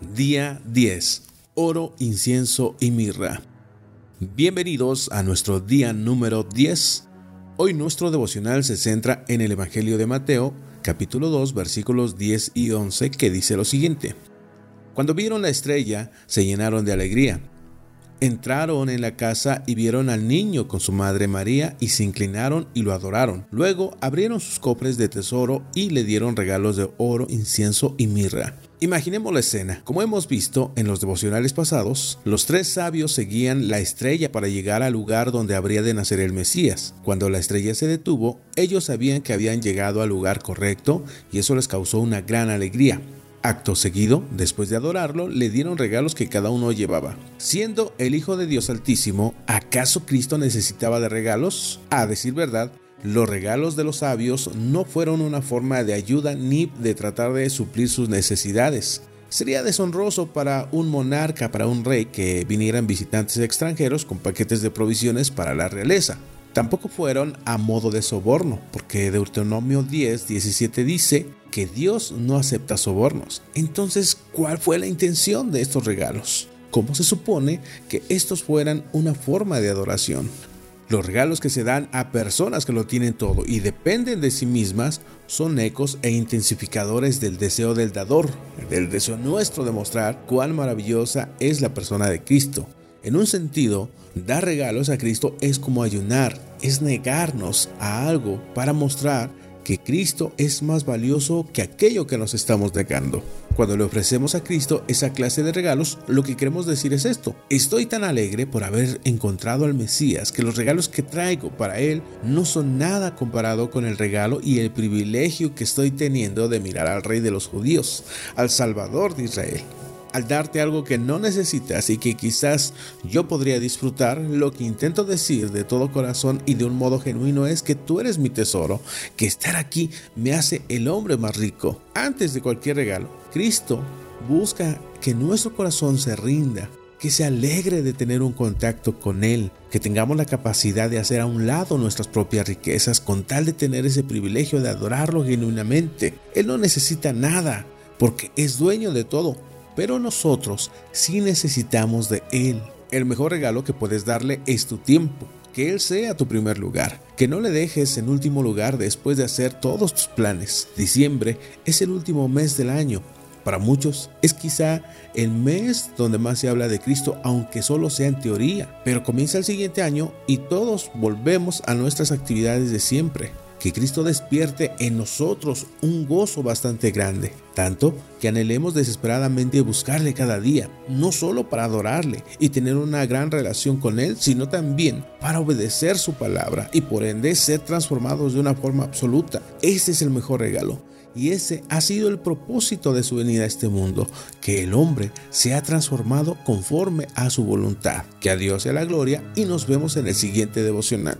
Día 10. Oro, incienso y mirra. Bienvenidos a nuestro día número 10. Hoy nuestro devocional se centra en el Evangelio de Mateo, capítulo 2, versículos 10 y 11, que dice lo siguiente. Cuando vieron la estrella, se llenaron de alegría. Entraron en la casa y vieron al niño con su madre María y se inclinaron y lo adoraron. Luego abrieron sus cofres de tesoro y le dieron regalos de oro, incienso y mirra. Imaginemos la escena. Como hemos visto en los devocionales pasados, los tres sabios seguían la estrella para llegar al lugar donde habría de nacer el Mesías. Cuando la estrella se detuvo, ellos sabían que habían llegado al lugar correcto y eso les causó una gran alegría. Acto seguido, después de adorarlo, le dieron regalos que cada uno llevaba. Siendo el Hijo de Dios Altísimo, ¿acaso Cristo necesitaba de regalos? A decir verdad, los regalos de los sabios no fueron una forma de ayuda ni de tratar de suplir sus necesidades. Sería deshonroso para un monarca, para un rey, que vinieran visitantes extranjeros con paquetes de provisiones para la realeza. Tampoco fueron a modo de soborno, porque Deuteronomio 10, 17 dice que Dios no acepta sobornos. Entonces, ¿cuál fue la intención de estos regalos? ¿Cómo se supone que estos fueran una forma de adoración? Los regalos que se dan a personas que lo tienen todo y dependen de sí mismas son ecos e intensificadores del deseo del dador, del deseo nuestro de mostrar cuán maravillosa es la persona de Cristo. En un sentido, dar regalos a Cristo es como ayunar, es negarnos a algo para mostrar que Cristo es más valioso que aquello que nos estamos negando. Cuando le ofrecemos a Cristo esa clase de regalos, lo que queremos decir es esto. Estoy tan alegre por haber encontrado al Mesías que los regalos que traigo para Él no son nada comparado con el regalo y el privilegio que estoy teniendo de mirar al Rey de los judíos, al Salvador de Israel al darte algo que no necesitas y que quizás yo podría disfrutar, lo que intento decir de todo corazón y de un modo genuino es que tú eres mi tesoro, que estar aquí me hace el hombre más rico. Antes de cualquier regalo, Cristo busca que nuestro corazón se rinda, que se alegre de tener un contacto con Él, que tengamos la capacidad de hacer a un lado nuestras propias riquezas con tal de tener ese privilegio de adorarlo genuinamente. Él no necesita nada, porque es dueño de todo pero nosotros sí necesitamos de Él. El mejor regalo que puedes darle es tu tiempo. Que Él sea tu primer lugar. Que no le dejes en último lugar después de hacer todos tus planes. Diciembre es el último mes del año. Para muchos es quizá el mes donde más se habla de Cristo, aunque solo sea en teoría. Pero comienza el siguiente año y todos volvemos a nuestras actividades de siempre que Cristo despierte en nosotros un gozo bastante grande, tanto que anhelemos desesperadamente buscarle cada día, no solo para adorarle y tener una gran relación con Él, sino también para obedecer su palabra y por ende ser transformados de una forma absoluta. Ese es el mejor regalo. Y ese ha sido el propósito de su venida a este mundo, que el hombre sea transformado conforme a su voluntad. Que a Dios sea la gloria y nos vemos en el siguiente devocional.